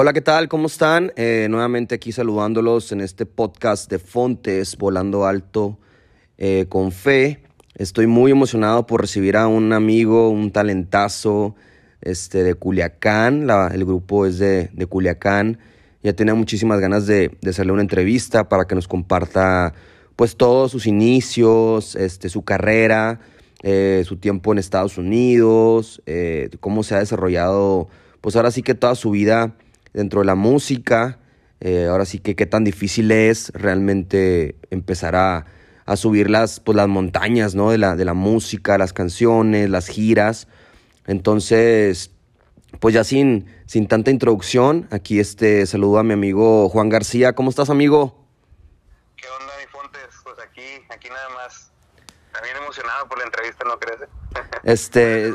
Hola, ¿qué tal? ¿Cómo están? Eh, nuevamente aquí saludándolos en este podcast de Fontes, Volando Alto eh, con Fe. Estoy muy emocionado por recibir a un amigo, un talentazo este, de Culiacán. el grupo es de, de, Culiacán. Ya tenía muchísimas ganas de, de, hacerle una entrevista para que nos comparta pues todos sus inicios, este, su carrera, eh, su tiempo en Estados Unidos, cómo se ha desarrollado pues ahora sí que toda su vida dentro de la música. Eh, ahora sí que qué tan difícil es realmente empezar a, subir las, pues, las montañas ¿no? de, la, de la música, las canciones, las giras. Entonces, pues ya sin, sin tanta introducción, aquí este saludo a mi amigo Juan García. ¿Cómo estás, amigo? ¿Qué onda, mi Fontes? Pues aquí, aquí nada más. También emocionado por la entrevista, ¿no crees? Este...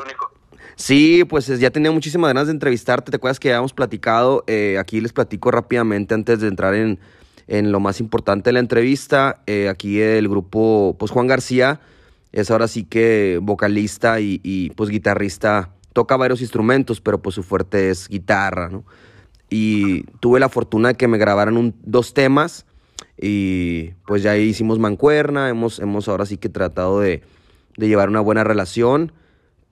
Sí, pues ya tenía muchísimas ganas de entrevistarte. ¿Te acuerdas que habíamos platicado? Eh, aquí les platico rápidamente antes de entrar en, lo más importante de la entrevista. Eh, aquí el grupo, pues Juan García es ahora sí que vocalista y, pues guitarrista. Toca varios instrumentos, pero pues su fuerte es guitarra, ¿no? Y tuve la fortuna de que me grabaran dos temas y pues ya hicimos mancuerna. Hemos, hemos ahora sí que tratado de, de llevar una buena relación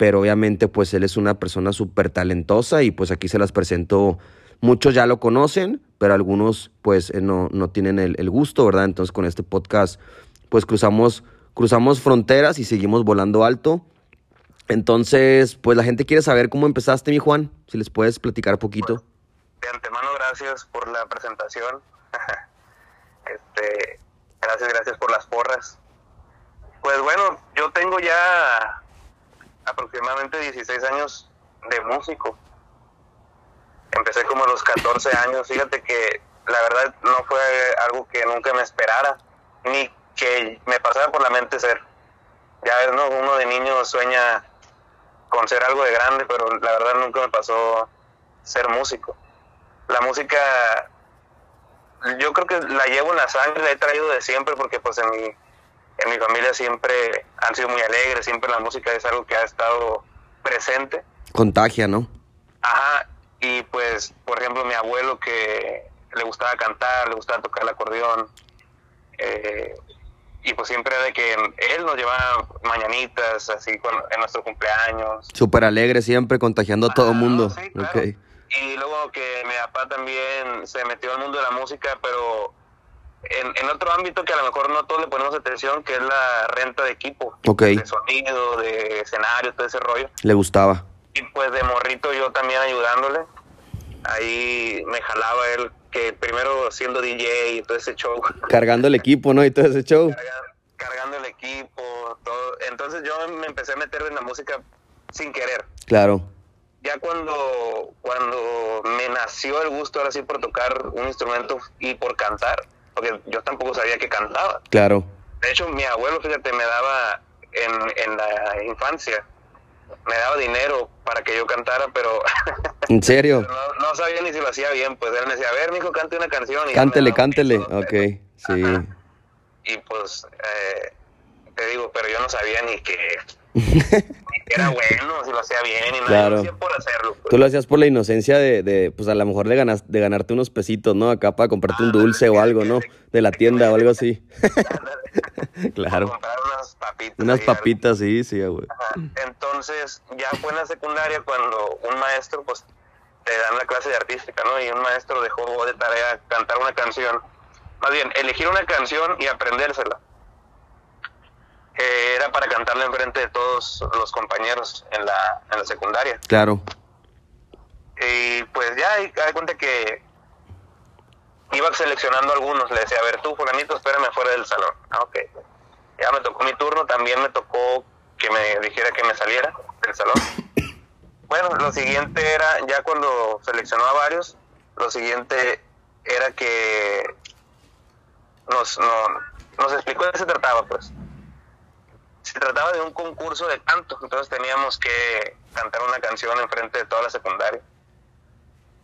pero obviamente pues él es una persona súper talentosa y pues aquí se las presento. Muchos ya lo conocen, pero algunos pues eh, no, no tienen el, gusto, ¿verdad? Entonces con este podcast pues cruzamos, cruzamos fronteras y seguimos volando alto. Entonces, pues la gente quiere saber cómo empezaste, mi Juan, si les puedes platicar poquito. de antemano, gracias por la presentación. este, gracias, gracias por las porras. Pues bueno, yo tengo ya aproximadamente 16 años de músico. Empecé como a los 14 años. Fíjate que la verdad no fue algo que nunca me esperara, ni que me pasara por la mente ser. Ya ves, ¿no? Uno de niño sueña con ser algo de grande, pero la verdad nunca me pasó ser músico. La música, yo creo que la llevo en la sangre, la he traído de siempre, porque pues en mi en mi familia siempre han sido muy alegres, siempre la música es algo que ha estado presente. Contagia, ¿no? Ajá, y pues, por ejemplo, mi abuelo que le gustaba cantar, le gustaba tocar el acordeón, eh, y pues siempre de que él nos llevaba mañanitas, así en nuestro cumpleaños. Súper alegre siempre, contagiando a todo el mundo. Sí, Y luego que mi papá también se metió al mundo de la música, pero en, otro ámbito que a lo mejor no todos le ponemos atención, que es la renta de equipo. De sonido, de escenario, todo ese rollo. Le gustaba. Y pues de morrito yo también ayudándole. Ahí me jalaba él, que primero siendo DJ y todo ese show. Cargando el equipo, ¿no? Y todo ese show. Cargando, el equipo, todo. Entonces yo me empecé a meter en la música sin querer. Claro. Ya cuando, cuando me nació el gusto ahora sí por tocar un instrumento y por cantar, porque yo tampoco sabía que cantaba. Claro. De hecho, mi abuelo, fíjate, me daba en, en la infancia, me daba dinero para que yo cantara, pero... ¿En serio? no, sabía ni si lo hacía bien, pues él me decía, a ver, mijo, cante una canción. Y cántele, cántele, ok, sí. Y pues, eh, te digo, pero yo no sabía ni que era bueno, si lo hacía bien y no lo hacía por hacerlo. Pues. Tú lo hacías por la inocencia de, de pues a lo mejor de, ganas, de ganarte unos pesitos, ¿no? Acá para comprarte un ah, dulce o algo, ¿no? De la tienda o algo así. claro. comprar unas papitas. Unas papitas, sí, sí, güey. Entonces, ya fue en la secundaria cuando un maestro, pues, te dan la clase de artística, ¿no? Y un maestro dejó de tarea cantar una canción. Más bien, elegir una canción y aprendérsela era para cantarla enfrente de todos los compañeros en la, en la secundaria. Claro. Y pues ya, hay cuenta que iba seleccionando algunos, le decía, a ver tú, fulanito, espérame fuera del salón. Ah, ok. Ya me tocó mi turno, también me tocó que me dijera que me saliera del salón. Bueno, lo siguiente era, ya cuando seleccionó a varios, lo siguiente era que nos, no, nos explicó de qué se trataba, pues se trataba de un concurso de canto, entonces teníamos que cantar una canción enfrente de toda la secundaria.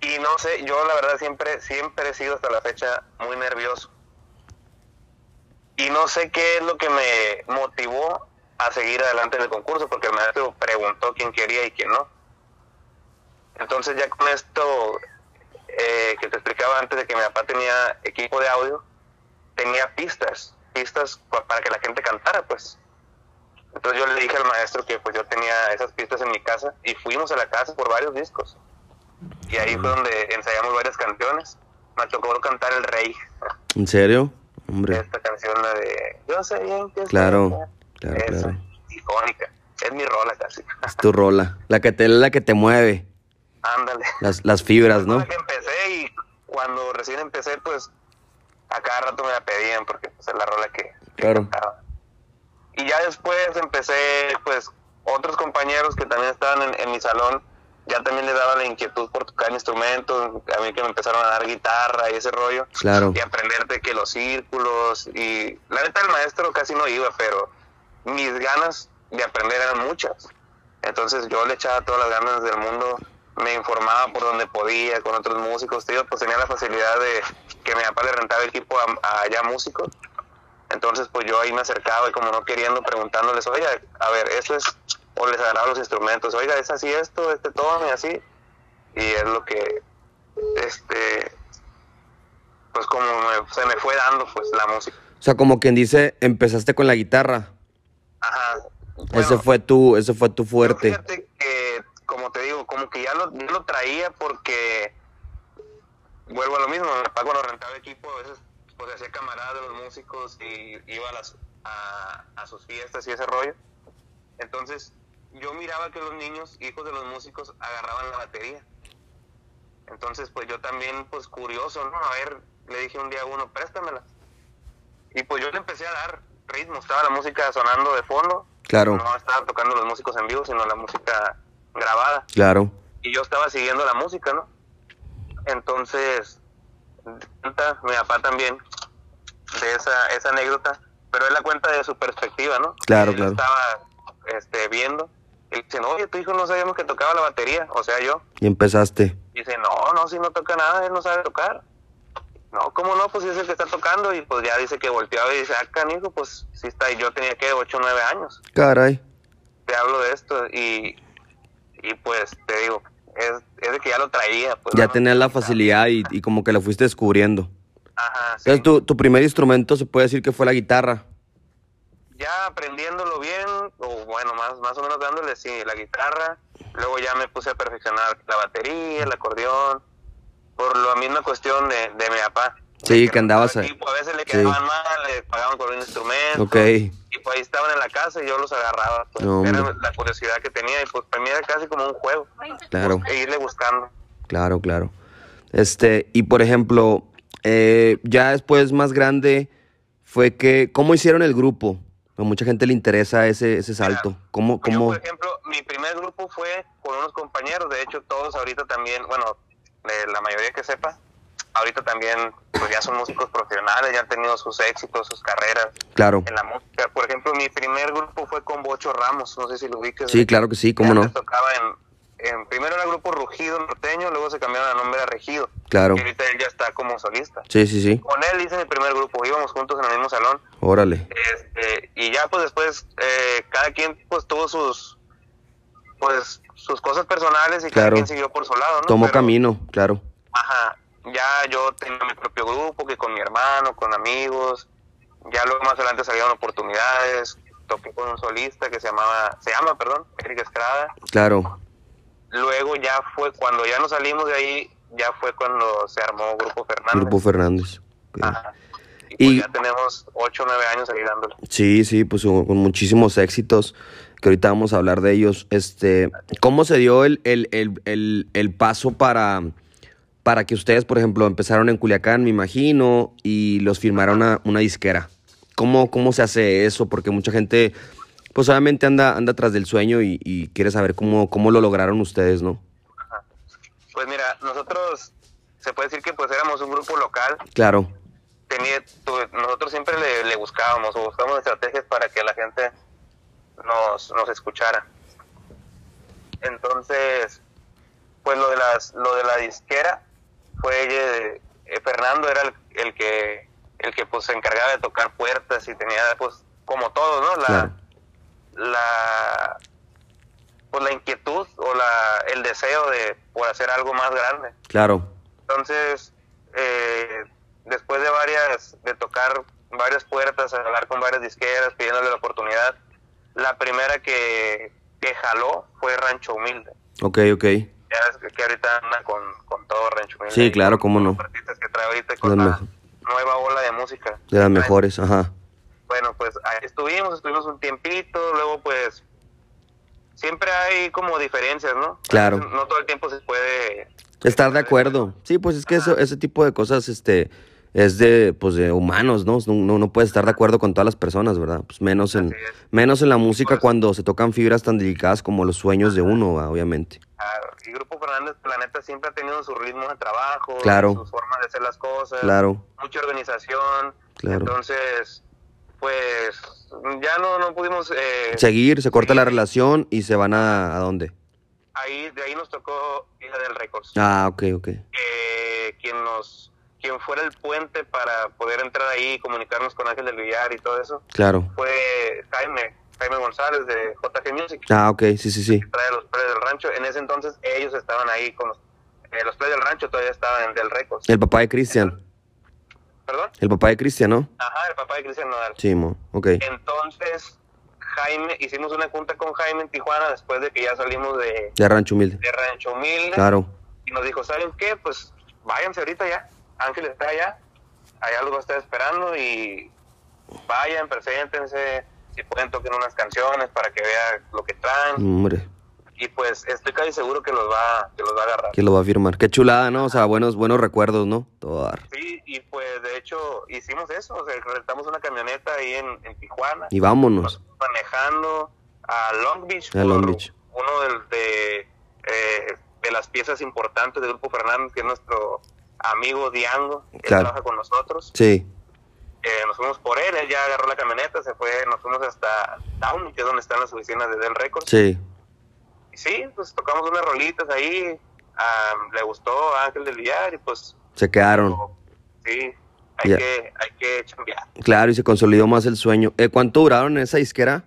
Y no sé, yo la verdad siempre, siempre he sido hasta la fecha muy nervioso. Y no sé qué es lo que me motivó a seguir adelante en el concurso, porque el maestro preguntó quién quería y quién no. Entonces ya con esto eh, que te explicaba antes de que mi papá tenía equipo de audio, tenía pistas, pistas para que la gente cantara, pues. Entonces yo le dije al maestro que pues yo tenía esas pistas en mi casa y fuimos a la casa por varios discos. Y ahí fue donde ensayamos varias canciones. Me tocó cantar El Rey. ¿En serio? Hombre. Esta canción, la de Yo sé bien que Claro, claro, claro. Icónica. Es mi rola casi. Es tu rola. La que te, la que te mueve. Ándale. Las, las fibras, ¿no? que empecé y cuando recién empecé, pues a cada rato me la pedían porque pues, es la rola que, claro. Y ya después empecé, pues, otros compañeros que también estaban en, mi salón, ya también les daba la inquietud por tocar instrumentos, a mí que me empezaron a dar guitarra y ese rollo. Claro. Y aprenderte que los círculos y la neta el maestro casi no iba, pero mis ganas de aprender eran muchas. Entonces yo le echaba todas las ganas del mundo, me informaba por donde podía con otros músicos, tío, pues tenía la facilidad de que mi papá le rentaba equipo a, allá músicos entonces, pues yo ahí me acercaba y como no queriendo, preguntándoles, oiga, a ver, eso es, o les agarraba los instrumentos, oiga, es así esto, este tono y así. Y es lo que, este, pues como se me fue dando, pues la música. O sea, como quien dice, empezaste con la guitarra. Ajá. ese fue tu, ese fue tu fuerte. Fíjate que, como te digo, como que ya lo, lo traía porque, vuelvo a lo mismo, cuando rentaba equipo a veces pues hacía camarada de los músicos y iba a, las, a, sus fiestas y ese rollo. Entonces yo miraba que los niños, hijos de los músicos, agarraban la batería. Entonces pues yo también, pues curioso, ¿no? A ver, le dije un día a uno, préstamela. Y pues yo le empecé a dar ritmo, estaba la música sonando de fondo. Claro. No estaba tocando los músicos en vivo, sino la música grabada. Claro. Y yo estaba siguiendo la música, ¿no? Entonces, mi papá también de esa, esa anécdota, pero él la cuenta de su perspectiva, ¿no? Claro, él claro. Estaba este, viendo y dice, no, oye, tu hijo no sabíamos que tocaba la batería, o sea, yo. Y empezaste. dice, no, no, si no toca nada, él no sabe tocar. No, ¿cómo no? Pues es el que está tocando y pues ya dice que volteaba y dice, ah, canijo, pues sí está, y yo tenía que 8 o 9 años. Caray. Te hablo de esto y, y pues te digo, es, es de que ya lo traía. Pues, ya tenías la facilidad y, y, como que lo fuiste descubriendo. Ajá, sí. Entonces, tu, tu primer instrumento se puede decir que fue la guitarra. Ya aprendiéndolo bien, o bueno, más, más o menos dándole, sí, la guitarra. Luego ya me puse a perfeccionar la batería, el acordeón, por la misma cuestión de, de mi papá. Sí, que, andabas a... a veces le quedaban mal, le pagaban con un instrumento. Ok. Y pues ahí estaban en la casa y yo los agarraba. Pues, No, era la curiosidad que tenía y pues para mí era casi como un juego. Claro. E irle buscando. Claro, claro. Este, y por ejemplo, eh, ya después más grande, fue que, ¿cómo hicieron el grupo? A mucha gente le interesa ese, ese salto. Mira, ¿Cómo, Yo, cómo? por ejemplo, mi primer grupo fue con unos compañeros, de hecho todos ahorita también, bueno, eh, la mayoría que sepa, ahorita también pues ya son músicos profesionales, ya han tenido sus éxitos, sus carreras Claro. en la música. Por ejemplo, mi primer grupo fue con Bocho Ramos, no sé si lo ubiques. Sí, claro que sí, cómo no. Tocaba en, en, primero era el grupo Rugido Norteño, luego se cambiaron el nombre a Regido. Claro. Y ahorita él ya está como solista. Sí, sí, sí. Con él hice mi primer grupo, íbamos juntos en el mismo salón. Órale. Este, y ya pues después eh, cada quien pues tuvo sus pues sus cosas personales y cada quien siguió por su lado, ¿no? Tomó Pero, camino, claro. Ajá, ya yo tenía mi propio grupo que con mi hermano, con amigos, ya luego más adelante salieron oportunidades, toqué con un solista que se llamaba, se llama, perdón, Eric Estrada. Claro. Luego ya fue, cuando ya nos salimos de ahí, ya fue cuando se armó Grupo Fernández. Grupo Fernández. Ajá. Y, pues Y- ya tenemos ocho o nueve años ahí dándole. Sí, sí, pues con muchísimos éxitos, que ahorita vamos a hablar de ellos. Este, ¿cómo se dio el, el, el, el, el paso para, para que ustedes, por ejemplo, empezaron en Culiacán, me imagino, y los firmaron a una disquera? ¿Cómo, ¿Cómo se hace eso? Porque mucha gente, pues obviamente anda, anda tras del sueño y, y quiere saber cómo, cómo lo lograron ustedes, ¿no? Pues mira, nosotros se puede decir que pues éramos un grupo local. Claro, Tenía, tu- nosotros siempre le, le buscábamos o buscábamos estrategias para que la gente nos, nos escuchara. Entonces, pues lo de las lo de la disquera fue eh, Fernando era el, el que el que pues se encargaba de tocar puertas y tenía pues como todo, ¿no? La claro. la pues la inquietud o la el deseo de por hacer algo más grande. Claro. Entonces, eh, después de varias, de tocar varias puertas, hablar con varias disqueras, pidiéndole la oportunidad, la primera que, que jaló fue Rancho Humilde. Ok, ok. Ya ves que, ahorita anda con, con todo Rancho Humilde. Sí, claro, cómo no. Los artistas que trae ahorita con la nueva ola de música. De las mejores, ajá. Bueno, pues ahí estuvimos, estuvimos un tiempito, luego pues siempre hay como diferencias, ¿no? Claro. No todo el tiempo se puede... Estar de acuerdo. Sí, pues es que eso, ese tipo de cosas, este, es de, pues de humanos, ¿no? No, no, puedes estar de acuerdo con todas las personas, ¿verdad? Pues menos en, menos en la música cuando se tocan fibras tan delicadas como los sueños de uno, obviamente. Claro, y Grupo Fernández, la neta, siempre ha tenido su ritmo de trabajo, Claro. su forma de hacer las cosas, Claro, mucha organización. claro. Entonces, pues ya no, no pudimos... Eh, Seguir, se corta la relación y se van a, ¿a dónde? Ahí, de ahí nos tocó Isla del Records. Ah, ok, ok. que quien nos quien fuera el puente para poder entrar ahí y comunicarnos con Ángel del Villar y todo eso Claro. fue Jaime Jaime González de JG Music Ah, ok, sí, sí, sí. trae los Players del Rancho en ese entonces ellos estaban ahí con los, eh, los del Rancho todavía estaban en Del Records El papá de Cristian. perdón El papá de Cristian, ¿no? ajá el papá de Cristian Nodal Sí, mo. ok. entonces Jaime hicimos una junta con Jaime en Tijuana después de que ya salimos de, De Rancho Humilde. de Rancho Humilde Claro. y nos dijo, ¿saben qué? Pues váyanse ahorita ya. Ángel está allá, allá los va a estar esperando y vayan, preséntense, si pueden toquen unas canciones para que vea lo que traen Hombre, y pues estoy casi seguro que los va, que los va a agarrar. que lo va a firmar. Qué chulada, ¿no? O sea, buenos, buenos recuerdos, ¿no? Todo. Sí, y pues de hecho hicimos eso, o sea, rentamos una camioneta ahí en, en Tijuana, Y vámonos. manejando a Long Beach, A Long Beach. uno del- de, eh, de las piezas importantes del Grupo Fernández, que es nuestro amigo Diango, que Claro. trabaja con nosotros. Sí. Eh, nos fuimos por él, él ya agarró la camioneta, se fue, nos fuimos hasta Downey, que es donde están las oficinas de Del Records. Sí. Y sí, pues tocamos unas rolitas ahí, ah, le gustó a Ángel del Villar y pues Se quedaron. sí, hay que hay que chambear. Claro, y se consolidó más el sueño. Eh, ¿Cuánto duraron en esa disquera?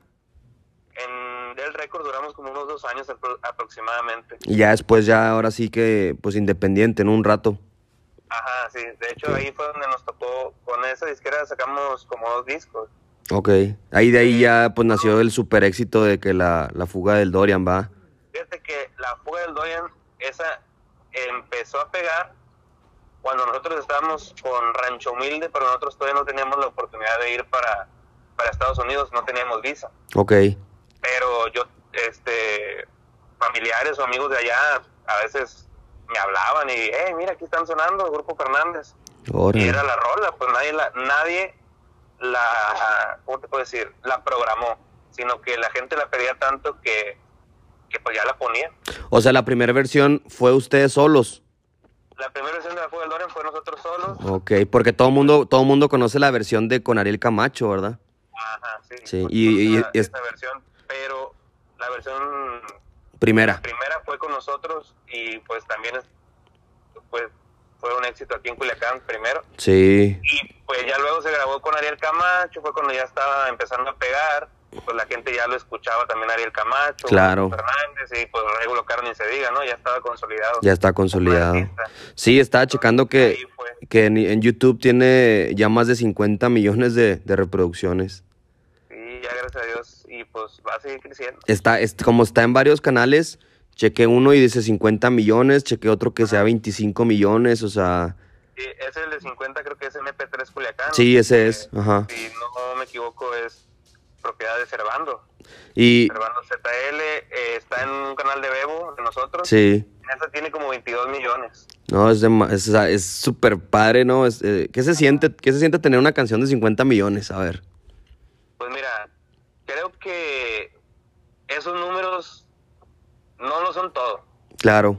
En Del Records duramos como unos dos años apro- aproximadamente. Y ya después, ya ahora sí que, pues independiente, en un rato. Ajá, sí, de hecho ahí fue donde nos tocó, con esa disquera sacamos como dos discos. Ok. Ahí de ahí ya, pues nació el super éxito de que la, la fuga del Dorian va. Fíjate que la fuga del Dorian, esa empezó a pegar cuando nosotros estábamos con Rancho Humilde, pero nosotros todavía no teníamos la oportunidad de ir para, para Estados Unidos, no teníamos visa. Ok. Pero yo, este, familiares o amigos de allá, a veces me hablaban y, hey, mira, aquí están sonando, Grupo Fernández. Y era la rola, pues nadie la, nadie la, ¿cómo te puedo decir? La programó, sino que la gente la pedía tanto que, que pues ya la ponía. O sea, la primera versión fue ustedes solos. La primera versión de la Fuga del Dorian fue nosotros solos. Ok, porque todo mundo, todo mundo conoce la versión de con Ariel Camacho, ¿verdad? Ajá, sí. Sí, nosotros y- y- esa- y es- esa versión, pero la versión Primera. primera fue con nosotros y pues también es, pues, fue un éxito aquí en Culiacán primero. Sí. Y pues ya luego se grabó con Ariel Camacho, fue cuando ya estaba empezando a pegar, pues la gente ya lo escuchaba también Ariel Camacho, Claro. Fernández y pues Regulo Caro ni se diga, ¿no? Ya estaba consolidado. Ya está consolidado. Sí, estaba checando que, que en, en YouTube tiene ya más de 50 millones de, de reproducciones. Gracias a Dios y pues va a seguir creciendo. Está, es, como está en varios canales, chequé uno y dice 50 millones, chequé otro que sea 25 millones, o sea, Sí, es el de 50, creo que es MP3 Culiacán. sí, ese Eh, es, ajá. Si no me equivoco es propiedad de Cervando. Y Cervando ZL eh, está en un canal de Bebo de nosotros. sí, Esa tiene como 22 millones. no, es de- es es súper padre, ¿no? Es, eh, ¿qué, se siente, ¿Qué se siente tener una canción de 50 millones? A ver. Pues mira, que esos números no lo son todo. Claro,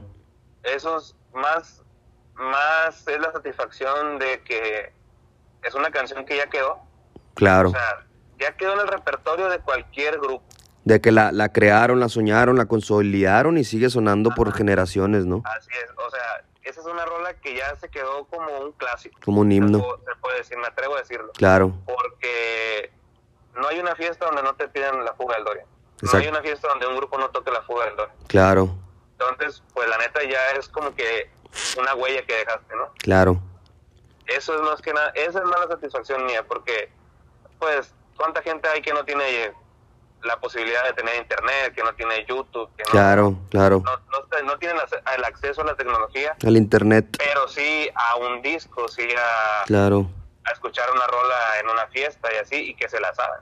Esos más, más es la satisfacción de que es una canción que ya quedó. claro. O sea, ya quedó en el repertorio de cualquier grupo. De que la, la crearon, la soñaron, la consolidaron y sigue sonando por generaciones, ¿no? Así es. O sea, esa es una rola que ya se quedó como un clásico. Como un himno. Se puede decir, me atrevo a decirlo. Claro, Porque no hay una fiesta donde no te pidan la fuga del Dorian. No hay una fiesta donde un grupo no toque la fuga del Dorian. claro. Entonces, pues la neta ya es como que una huella que dejaste, ¿no? Claro. Eso es más que nada, esa es más la satisfacción mía, porque, pues, ¿cuánta gente hay que no tiene la posibilidad de tener internet, que no tiene YouTube, que no, Claro, claro. no, no, no tienen el acceso a la tecnología, Al internet. pero sí a un disco, sí a, Claro. A escuchar una rola en una fiesta y así, y que se la saben.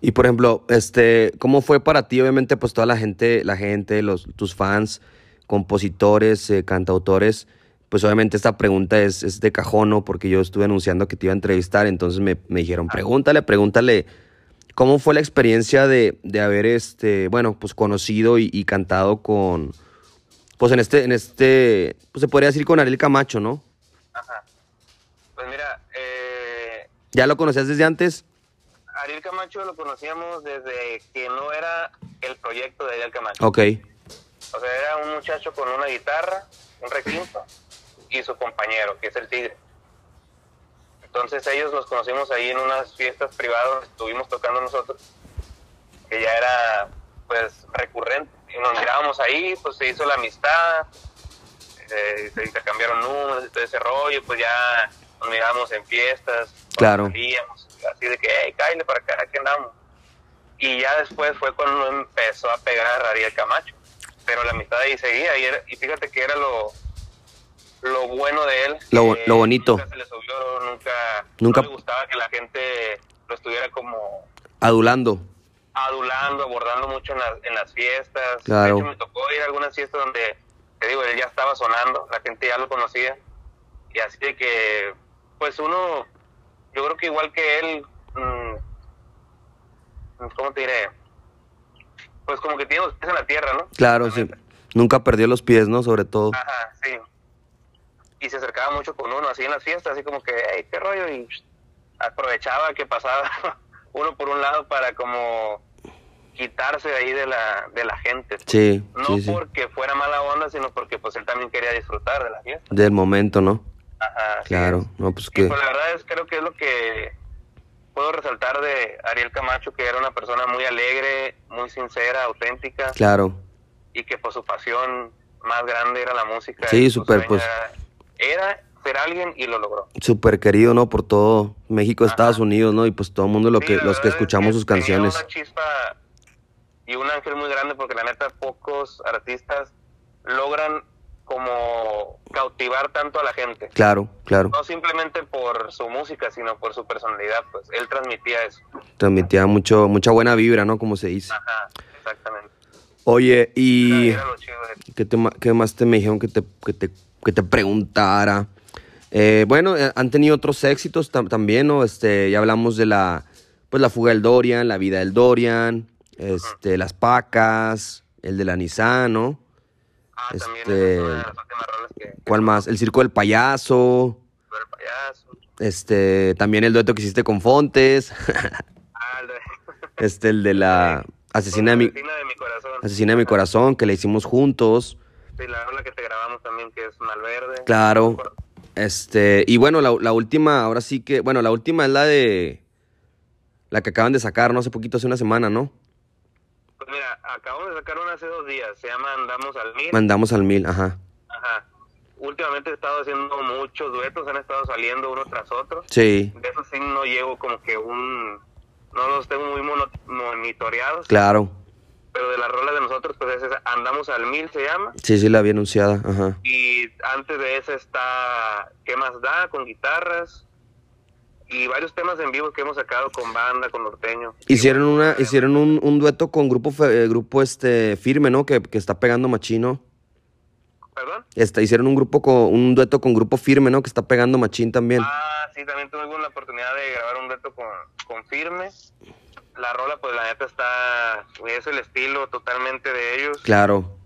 Y por ejemplo, este, ¿cómo fue para ti? Obviamente, pues toda la gente, la gente, los, tus fans, compositores, eh, cantautores, pues obviamente esta pregunta es, es de cajón, ¿no? Porque yo estuve anunciando que te iba a entrevistar, entonces me, me dijeron, pregúntale, pregúntale, ¿cómo fue la experiencia de, de haber, este, bueno, pues conocido y, y cantado con, pues en este, en este, pues se podría decir con Ariel Camacho, ¿no? Ajá. Pues mira, ¿Ya lo conocías desde antes? Ariel Camacho lo conocíamos desde que no era el proyecto de Ariel Camacho. Ok, O sea, era un muchacho con una guitarra, un requinto, y su compañero, que es el Tigre. Entonces ellos los conocimos ahí en unas fiestas privadas, estuvimos tocando nosotros, que ya era pues recurrente. Y nos mirábamos ahí, pues se hizo la amistad, eh, se intercambiaron números y todo ese rollo, pues ya mirábamos en fiestas, Claro. salíamos, así de que, hey, cállate para acá, aquí andamos. Y ya después fue cuando empezó a pegar Ariel Camacho. Pero la amistad ahí seguía. Y, era- y fíjate que era lo, lo bueno de él. Lo- lo bonito. Nunca se le subió, nunca, Nunca- no le gustaba que la gente lo estuviera como adulando. adulando, abordando mucho en, las- en las fiestas. Claro. De hecho, me tocó ir a algunas fiestas donde, te digo, él ya estaba sonando, la gente ya lo conocía. Y así de que, pues uno, yo creo que igual que él, mm, ¿cómo te diré? Pues como que tiene los pies en la tierra, ¿no? Claro, sí. Nunca perdió los pies, ¿no? Sobre todo. Ajá, sí. Y se acercaba mucho con uno, así en las fiestas, así como que, hey, qué rollo, y aprovechaba que pasaba uno por un lado para como quitarse de ahí de la, de la gente. Sí, No sí, sí. porque fuera mala onda, sino porque pues él también quería disfrutar de la fiesta. Del momento, ¿no? Ajá, Claro. es. No, pues Y que. pues la verdad es, creo que es lo que puedo resaltar de Ariel Camacho, que era una persona muy alegre, muy sincera, auténtica, Claro. y que pues su pasión más grande era la música. Sí, su súper, pues. Era, ser alguien y lo logró. Súper querido, ¿no? Por todo México, Ajá. Estados Unidos, ¿no? Y pues todo el mundo lo Sí, que, los que verdad es escuchamos sus canciones. una chispa y un ángel muy grande porque la neta pocos artistas logran como cautivar tanto a la gente. Claro, claro. No simplemente por su música, sino por su personalidad, pues él transmitía eso. Transmitía mucho, mucha buena vibra, ¿no? Como se dice. Ajá, exactamente. Oye, y Era chido ¿qué, te qué más te me dijeron que te, que te, que te preguntara? Eh, bueno, eh, han tenido otros éxitos tam- también, ¿no? Este, ya hablamos de la, pues la fuga del Dorian, la vida del Dorian, este, las pacas, el de la Nissan, ¿no? Ah, también Este, esa es una de las últimas rolas que... que ¿Cuál más? El circo del payaso, el payaso. este, también el dueto que hiciste con Fontes, Ah, el de... este, el de la asesina de mi, Asesina de mi corazón. asesina de mi corazón, que le hicimos juntos. Sí, la rola que te grabamos también, que es Malverde. Claro. Este, y bueno, la, la última, ahora sí que, bueno, la última es la de, la que acaban de sacar, no hace poquito, hace una semana, ¿no? Pues mira, acabamos de sacar una hace dos días, se llama Andamos al Mil. Mandamos al mil, ajá. Ajá. Últimamente he estado haciendo muchos duetos, han estado saliendo uno tras otro. Sí, De eso sí no llevo como que un... No los tengo muy mono- monitoreados, claro. pero de las rolas de nosotros, pues es Andamos al Mil se llama. Sí, sí, la había anunciada, ajá. Y antes de esa está ¿Qué más da? con guitarras. Y varios temas en vivo que hemos sacado con banda, con norteño. Hicieron una, hicieron un, un dueto con grupo, fe- eh, grupo este firme, ¿no? Que, que está pegando machino. ¿Perdón? Este, hicieron un grupo con, un dueto con grupo firme, ¿no? Que está pegando machín también. Ah, sí, también tuve la oportunidad de grabar un dueto con, con Firme. La rola, pues la neta está, es el estilo totalmente de ellos. Claro.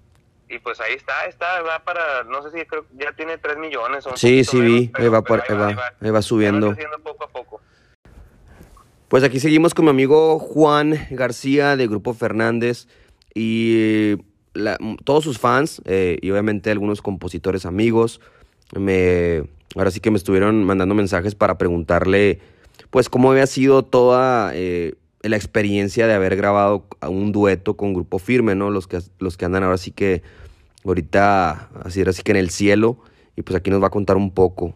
Y pues ahí está, está, va para, no sé si creo que ya tiene 3 millones o Sí, sí menos, vi, pero- ahí va, por- ahí va, ahí va Ya subiendo. poco a poco. Pues aquí seguimos con mi amigo Juan García de Grupo Fernández y la- todos sus fans eh, y obviamente algunos compositores amigos me ahora sí que me estuvieron mandando mensajes para preguntarle pues cómo había sido toda eh, la experiencia de haber grabado un dueto con Grupo Firme, ¿no? Los que, los que andan ahora sí que ahorita así, así que en el cielo y pues aquí nos va a contar un poco.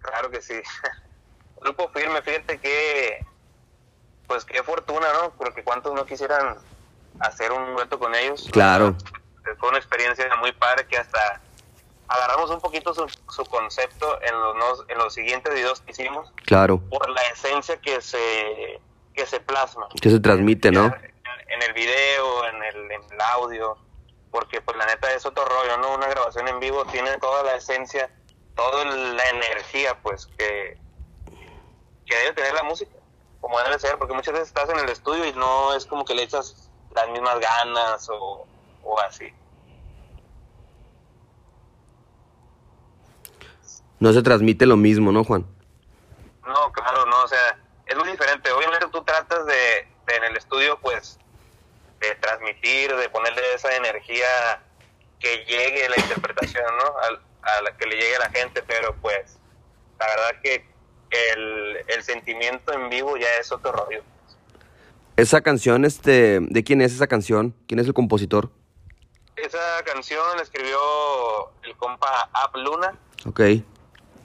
Claro que sí. Grupo Firme, fíjate que, pues qué fortuna, ¿no? Porque cuántos no quisieran hacer un dueto con ellos. Claro. Fue una experiencia muy padre que hasta agarramos un poquito su, su concepto en los, en los siguientes videos que hicimos. Claro. Por la esencia que se, que se plasma. Que se transmite, ¿no? En, el video, en el, en el audio. Porque pues la neta es otro rollo, ¿no? Una grabación en vivo tiene toda la esencia, toda la energía, pues, que, que debe tener la música, como debe ser, porque muchas veces estás en el estudio y no es como que le echas las mismas ganas o, o así. No se transmite lo mismo, ¿no, Juan? No, claro, no, o sea, es muy diferente. Obviamente tú tratas de, de en el estudio, pues, de transmitir, de ponerle esa energía que llegue la interpretación, ¿no? A, a la que le llegue a la gente, pero pues, la verdad que el, el sentimiento en vivo ya es otro rollo. Esa canción, este, ¿de quién es esa canción? ¿Quién es el compositor? Esa canción la escribió el compa Ab Luna. Ok.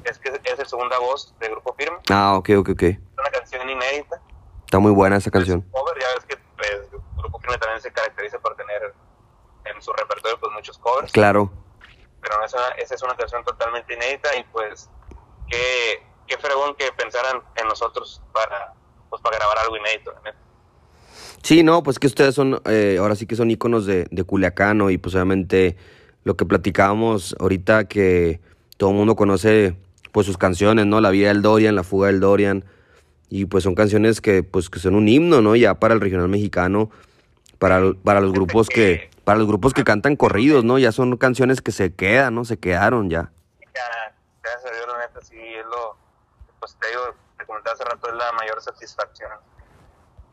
Es que es el segunda voz de Grupo Firme. Ah, ok, ok, ok. Es una canción inédita. Está muy buena esa canción. Cover, ya ves que pues, Grupo Firme también se caracteriza por tener en su repertorio pues muchos covers. Claro. Pero esa, esa es una canción totalmente inédita y pues qué, qué fregón que pensaran en nosotros para, pues, para grabar algo inédito. ¿no? Sí, no, pues que ustedes son, eh, ahora sí que son íconos de, de Culiacán, ¿no? Y pues obviamente lo que platicábamos ahorita que todo el mundo conoce pues sus canciones, ¿no? La vida del Dorian, La fuga del Dorian. Y pues son canciones que pues que son un himno, ¿no? Ya para el regional mexicano, para, para los grupos que para los grupos que cantan corridos, ¿no? Ya son canciones que se quedan, ¿no? Se quedaron ya. Ya, gracias a Dios, la neta, sí, es lo, pues te digo, te comentaba hace rato, es la mayor satisfacción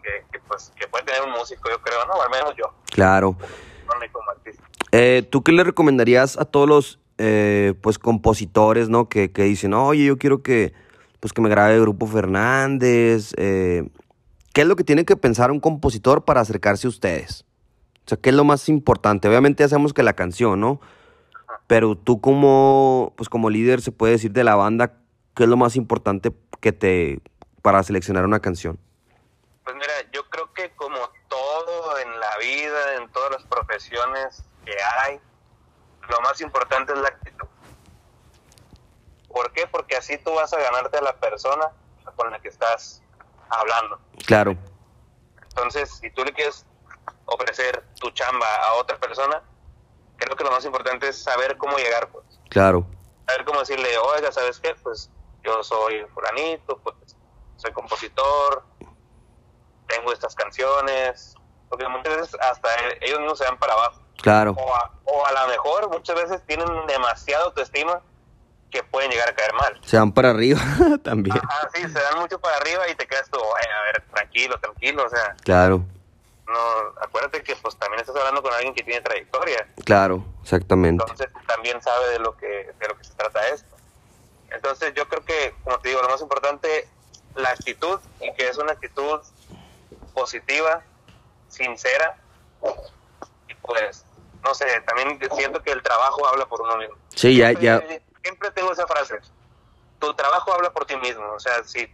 que, que, pues, que puede tener un músico, yo creo, ¿no? O al menos yo. Claro. Como artista. Eh, ¿Tú qué le recomendarías a todos los eh, pues compositores, ¿no? Que, que dicen, oye, yo quiero que, pues que me grabe Grupo Fernández. Eh, ¿Qué es lo que tiene que pensar un compositor para acercarse a ustedes? O sea, ¿qué es lo más importante? Obviamente ya sabemos que la canción, ¿no? Pero tú como, pues como líder se puede decir de la banda, ¿qué es lo más importante que te, para seleccionar una canción? Pues mira, yo creo que como todo en la vida, en todas las profesiones que hay, lo más importante es la actitud. ¿Por qué? Porque así tú vas a ganarte a la persona con la que estás hablando. Claro. Entonces, si tú le quieres ofrecer tu chamba a otra persona, creo que lo más importante es saber cómo llegar, pues. Claro. Saber cómo decirle, oiga, ¿sabes qué? Pues yo soy fulanito, pues soy compositor, tengo estas canciones, porque muchas veces hasta ellos mismos se van para abajo. Claro. O a, o a lo mejor muchas veces tienen demasiado autoestima que pueden llegar a caer mal. Se van para arriba también. Ajá, sí, se dan mucho para arriba y te quedas tú, "Ay, a ver, tranquilo, tranquilo, o sea, Claro, no, acuérdate que pues también estás hablando con alguien que tiene trayectoria, claro, exactamente. entonces también sabe de lo que de lo que se trata esto. Entonces yo creo que, como te digo, lo más importante, la actitud y que es una actitud positiva, sincera y pues, no sé, también siento que el trabajo habla por uno mismo. Sí, ya, siempre, ya, siempre tengo esa frase. Tu trabajo habla por ti mismo. O sea, si,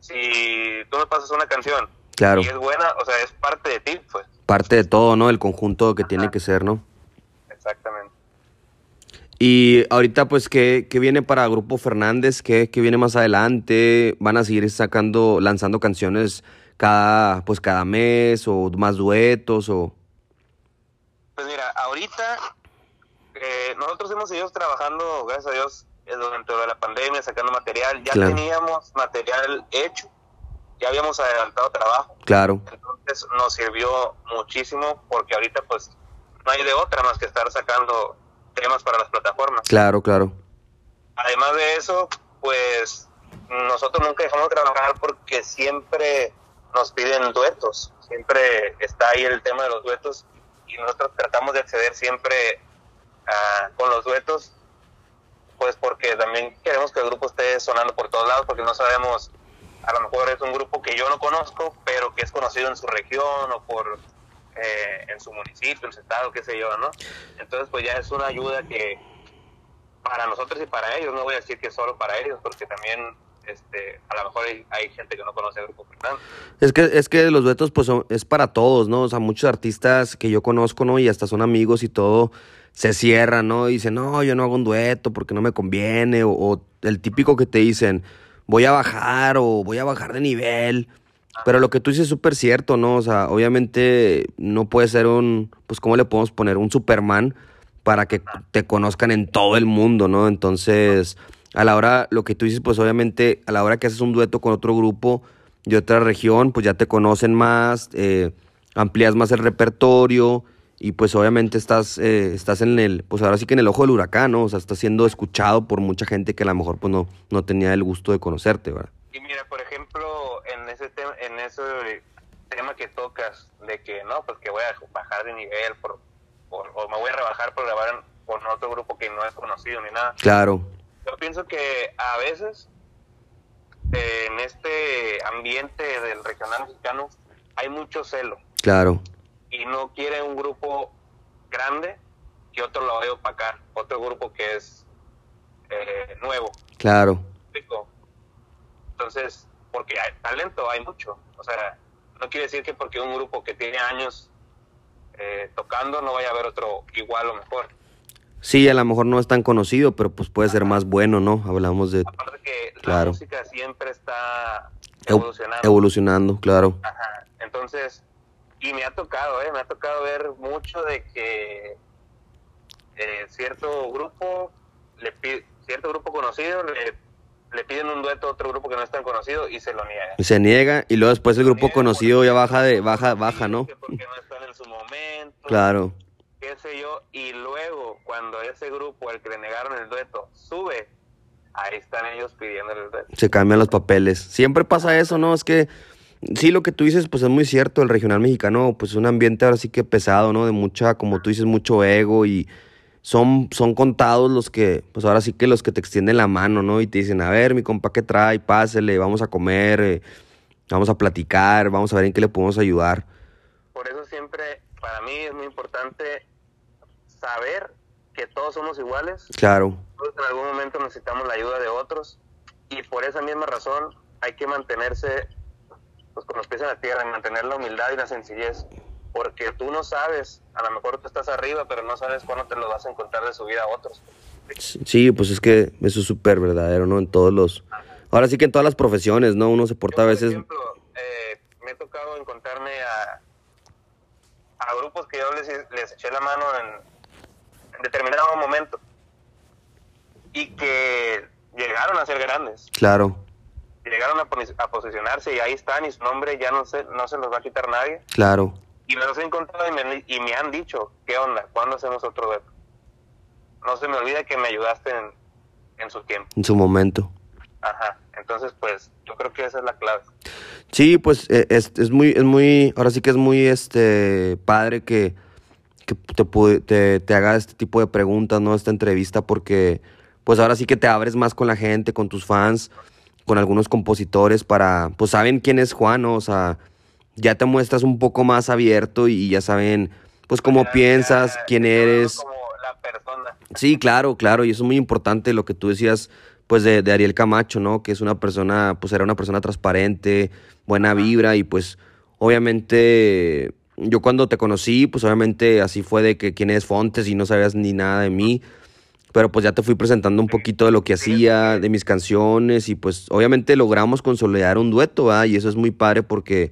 si tú me pasas una canción claro. y es buena, o sea, es parte de ti, pues. Parte de todo, ¿no? El conjunto que tiene que ser, ¿no? Exactamente. Y ahorita, pues, ¿qué, qué viene para Grupo Fernández? ¿Qué, ¿Qué viene más adelante? ¿Van a seguir sacando, lanzando canciones cada, pues, cada mes o más duetos o...? Pues mira, ahorita eh, nosotros hemos seguido trabajando, gracias a Dios, eh, durante la pandemia, sacando material. Ya Claro. teníamos material hecho, ya habíamos adelantado trabajo. Claro, Entonces nos sirvió muchísimo porque ahorita pues no hay de otra más que estar sacando temas para las plataformas. claro, claro. Además de eso, pues nosotros nunca dejamos de trabajar porque siempre nos piden duetos, siempre está ahí el tema de los duetos y nosotros tratamos de acceder siempre a- con los duetos, pues porque también queremos que el grupo esté sonando por todos lados porque no sabemos, a lo mejor es un grupo que yo no conozco, pero que es conocido en su región o por eh, en su municipio, en su estado, qué sé yo, ¿no? Entonces pues ya es una ayuda que, para nosotros y para ellos, no voy a decir que solo para ellos, porque también este, a lo mejor hay, gente que no conoce el Grupo. Es que, es que los duetos pues es para todos, ¿no? O sea, muchos artistas que yo conozco, ¿no? Y hasta son amigos y todo, se cierran, ¿no? Y dicen, no, yo no hago un dueto porque no me conviene, o, el típico que te dicen, voy a bajar o voy a bajar de nivel. Pero lo que tú dices es súper cierto, ¿no? O sea, obviamente no puede ser un, pues, ¿cómo le podemos poner? Un Superman para que te conozcan en todo el mundo, ¿no? Entonces, a la hora, lo que tú dices, pues obviamente a la hora que haces un dueto con otro grupo de otra región, pues ya te conocen más, eh, amplías más el repertorio y pues obviamente estás, eh, estás en el, pues ahora sí que en el ojo del huracán, ¿no? O sea, estás siendo escuchado por mucha gente que a lo mejor pues no, no tenía el gusto de conocerte, ¿verdad? Y mira, por ejemplo, en ese tema, en ese tema que tocas, de que no, pues que voy a bajar de nivel por, o me voy a rebajar por grabar con otro grupo que no es conocido ni nada. Claro yo pienso que a veces en este ambiente del regional mexicano hay mucho celo. Claro. Y no quiere un grupo grande que otro lo vaya a opacar, otro grupo que es eh, nuevo. Claro. Entonces, porque hay talento, hay mucho. O sea, no quiere decir que porque un grupo que tiene años eh, tocando no vaya a haber otro igual o mejor. Sí, a lo mejor no es tan conocido, pero pues puede ser más bueno, ¿no? Hablamos de... Aparte que la música siempre está evolucionando. Evolucionando, claro. Ajá. Entonces, y me ha tocado, ¿eh? Me ha tocado ver mucho de que eh, cierto grupo, le pide, cierto grupo conocido le, piden un dueto a otro grupo que no es tan conocido y se lo niega. Y se niega y luego después el grupo conocido ya baja de baja baja, ¿no? Porque no están en su momento. Claro qué sé yo, y luego cuando ese grupo, el que le negaron el dueto, sube, ahí están ellos pidiendo el dueto. Se cambian los papeles. Siempre pasa eso, ¿no? Es que sí, lo que tú dices, pues es muy cierto, el regional mexicano, pues es un ambiente ahora sí que pesado, ¿no? De mucha, como tú dices, mucho ego y son, son contados los que, pues ahora sí que los que te extienden la mano, ¿no? Y te dicen, a ver, mi compa, ¿qué trae? Pásele, vamos a comer, eh, vamos a platicar, vamos a ver en qué le podemos ayudar. Por eso siempre, para mí es muy importante saber que todos somos iguales. Claro. Todos en algún momento necesitamos la ayuda de otros y por esa misma razón hay que mantenerse pues con los pies en la tierra, y mantener la humildad y la sencillez, porque tú no sabes, a lo mejor tú estás arriba, pero no sabes cuándo te lo vas a encontrar de su vida a otros. Sí, pues es que eso es súper verdadero, ¿no? En todos los... Ahora sí que en todas las profesiones, ¿no? Uno se porta a veces... Por ejemplo, eh, me he tocado encontrarme a, a grupos que yo les, les eché la mano en, determinado momento y que llegaron a ser grandes. Claro. Llegaron a, posicionarse y ahí están y su nombre ya no se, no se los va a quitar nadie. Claro. Y me los he encontrado y me, y me han dicho, ¿qué onda? ¿Cuándo hacemos otro dueto? No se me olvida que me ayudaste en, en su tiempo. En su momento. Ajá. Entonces, pues, yo creo que esa es la clave. Sí, pues e, es, es muy, es muy, ahora sí que es muy este padre que que te, te, te, haga este tipo de preguntas, ¿no? Esta entrevista, porque pues ahora sí que te abres más con la gente, con tus fans, con algunos compositores para, pues saben quién es Juan, O sea, ya te muestras un poco más abierto y ya saben, pues cómo piensas, quién eres. Como la persona. Sí, claro, claro, y eso es muy importante lo que tú decías, pues de, de Ariel Camacho, ¿no? Que es una persona, pues era una persona transparente, buena vibra y pues obviamente yo cuando te conocí, pues obviamente así fue de que quién es Fontes y no sabías ni nada de mí. Pero pues ya te fui presentando un poquito de lo que hacía, de mis canciones y pues obviamente logramos consolidar un dueto, ¿verdad? Y eso es muy padre porque,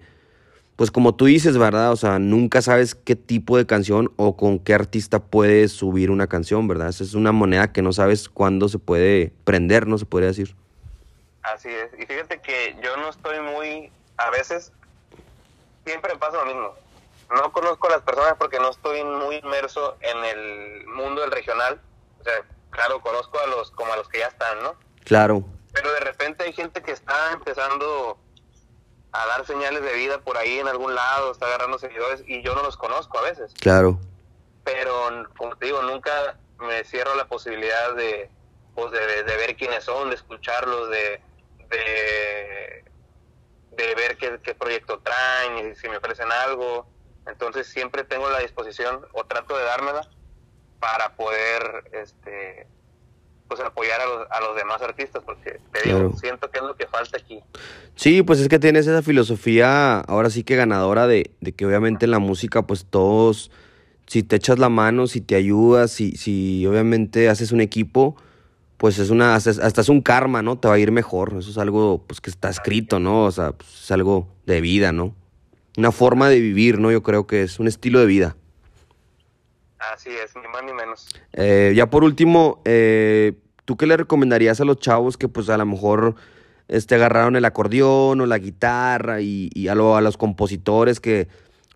pues como tú dices, ¿verdad? O sea, nunca sabes qué tipo de canción o con qué artista puedes subir una canción, ¿verdad? Esa es una moneda que no sabes cuándo se puede prender, ¿no? Se podría decir. Así es. Y fíjate que yo no estoy muy, a veces, siempre pasa lo mismo no conozco a las personas porque no estoy muy inmerso en el mundo del regional. O sea, claro, conozco a los como a los que ya están, ¿no? Claro. Pero de repente hay gente que está empezando a dar señales de vida por ahí en algún lado, está agarrando seguidores y yo no los conozco a veces. Claro. Pero, como te digo, nunca me cierro la posibilidad de, pues, de, ver quiénes son, de escucharlos, de, de, de ver qué, qué proyecto traen y si me ofrecen algo entonces siempre tengo la disposición o trato de dármela para poder este pues apoyar a los, a los demás artistas, porque te digo, siento que es lo que falta aquí. Sí, pues es que tienes esa filosofía, ahora sí que ganadora, de, de que obviamente en la música, pues todos, si te echas la mano, si te ayudas, si, si obviamente haces un equipo, pues es una, hasta es un karma, ¿no? Te va a ir mejor. Eso es algo, pues que está escrito, ¿no? O sea, pues, es algo de vida, ¿no? Una forma de vivir, ¿no? Yo creo que es un estilo de vida. Así es, ni más ni menos. Eh, ya por último, eh, ¿tú qué le recomendarías a los chavos que pues a lo mejor este, agarraron el acordeón o la guitarra y, a, a, los compositores que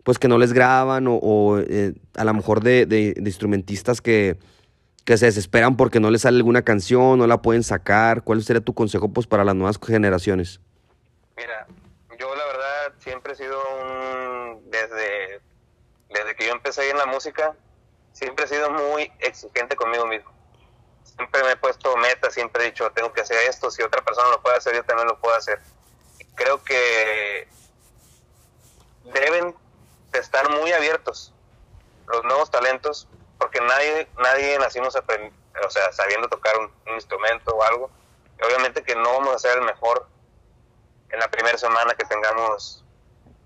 pues que no les graban o, eh, a lo mejor de, instrumentistas que, que, se desesperan porque no les sale alguna canción, no la pueden sacar? ¿Cuál sería tu consejo pues para las nuevas generaciones? Mira, yo la verdad siempre he sido un... desde, desde que yo empecé en la música, siempre he sido muy exigente conmigo mismo. Siempre me he puesto metas, siempre he dicho, tengo que hacer esto, si otra persona lo puede hacer, yo también lo puedo hacer. Creo que deben de estar muy abiertos los nuevos talentos, porque nadie, nadie nacimos o sea, sabiendo tocar un, instrumento o algo. obviamente que no vamos a ser el mejor en la primera semana que tengamos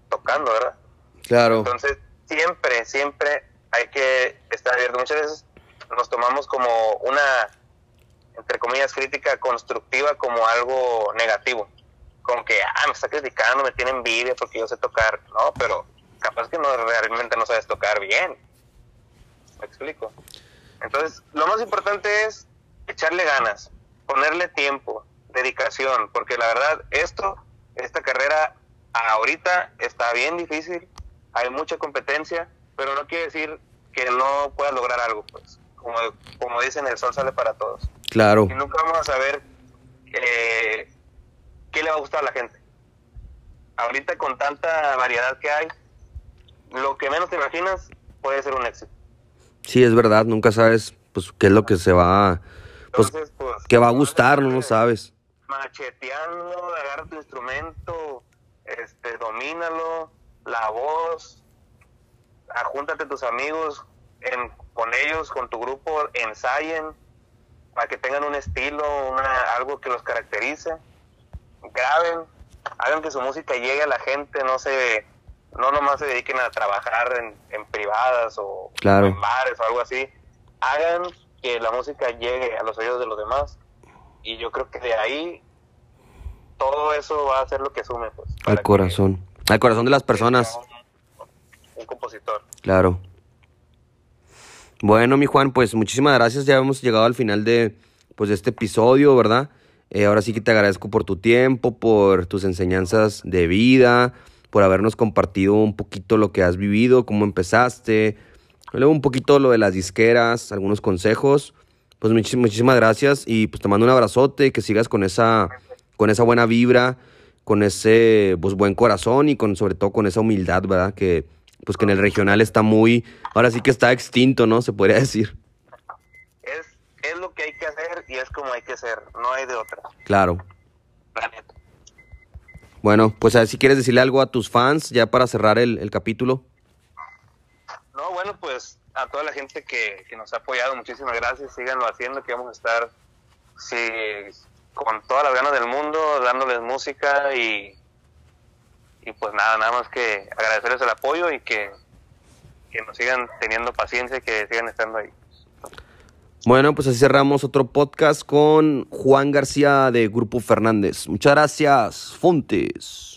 tocando, ¿verdad? Claro. Entonces, siempre, siempre hay que estar abierto. Muchas veces nos tomamos como una, entre comillas, crítica constructiva como algo negativo. Como que, ah, me está criticando, me tiene envidia porque yo sé tocar. No, pero capaz que no realmente no sabes tocar bien. ¿Me explico? Entonces, lo más importante es echarle ganas, ponerle tiempo, dedicación, porque la verdad, esto, esta carrera ahorita está bien difícil, hay mucha competencia, pero no quiere decir que no puedas lograr algo, pues. Como, como dicen, el sol sale para todos. Claro. Y nunca vamos a saber eh, qué le va a gustar a la gente. Ahorita con tanta variedad que hay, lo que menos te imaginas puede ser un éxito. Sí, es verdad, nunca sabes pues qué es lo que se va pues, pues que va a gustar, no lo sabes. Macheteando, agarra tu instrumento, este, domínalo, la voz, júntate tus amigos en, con ellos, con tu grupo, ensayen para que tengan un estilo, una, algo que los caracterice, graben, hagan que su música llegue a la gente, no se no nomás se dediquen a trabajar en, en privadas o, en bares o algo así, hagan que la música llegue a los oídos de los demás y yo creo que de ahí todo eso va a ser lo que sume pues al corazón. Al corazón de las personas un compositor. Claro. Bueno, mi Juan, pues muchísimas gracias. Ya hemos llegado al final de, pues, este episodio, ¿verdad? Eh, ahora sí que te agradezco por tu tiempo, por tus enseñanzas de vida, por habernos compartido un poquito lo que has vivido, cómo empezaste, luego un poquito lo de las disqueras, algunos consejos. Pues muchísimas gracias y pues te mando un abrazote, que sigas con esa, con esa buena vibra, con ese pues, buen corazón y con sobre todo con esa humildad, ¿verdad? Que, pues que en el regional está muy, ahora sí que está extinto, ¿no? Se podría decir. Es, es lo que hay que hacer y es como hay que ser, no hay de otra. Claro. Bueno, pues a ver si quieres decirle algo a tus fans ya para cerrar el, el capítulo. No, bueno, pues a toda la gente que, que, nos ha apoyado, muchísimas gracias, síganlo haciendo, que vamos a estar sí, con todas las ganas del mundo, dándoles música y y pues nada, nada más que agradecerles el apoyo y que, que nos sigan teniendo paciencia y que sigan estando ahí. Bueno, pues así cerramos otro podcast con Juan García de Grupo Fernández. Muchas gracias, Fontes.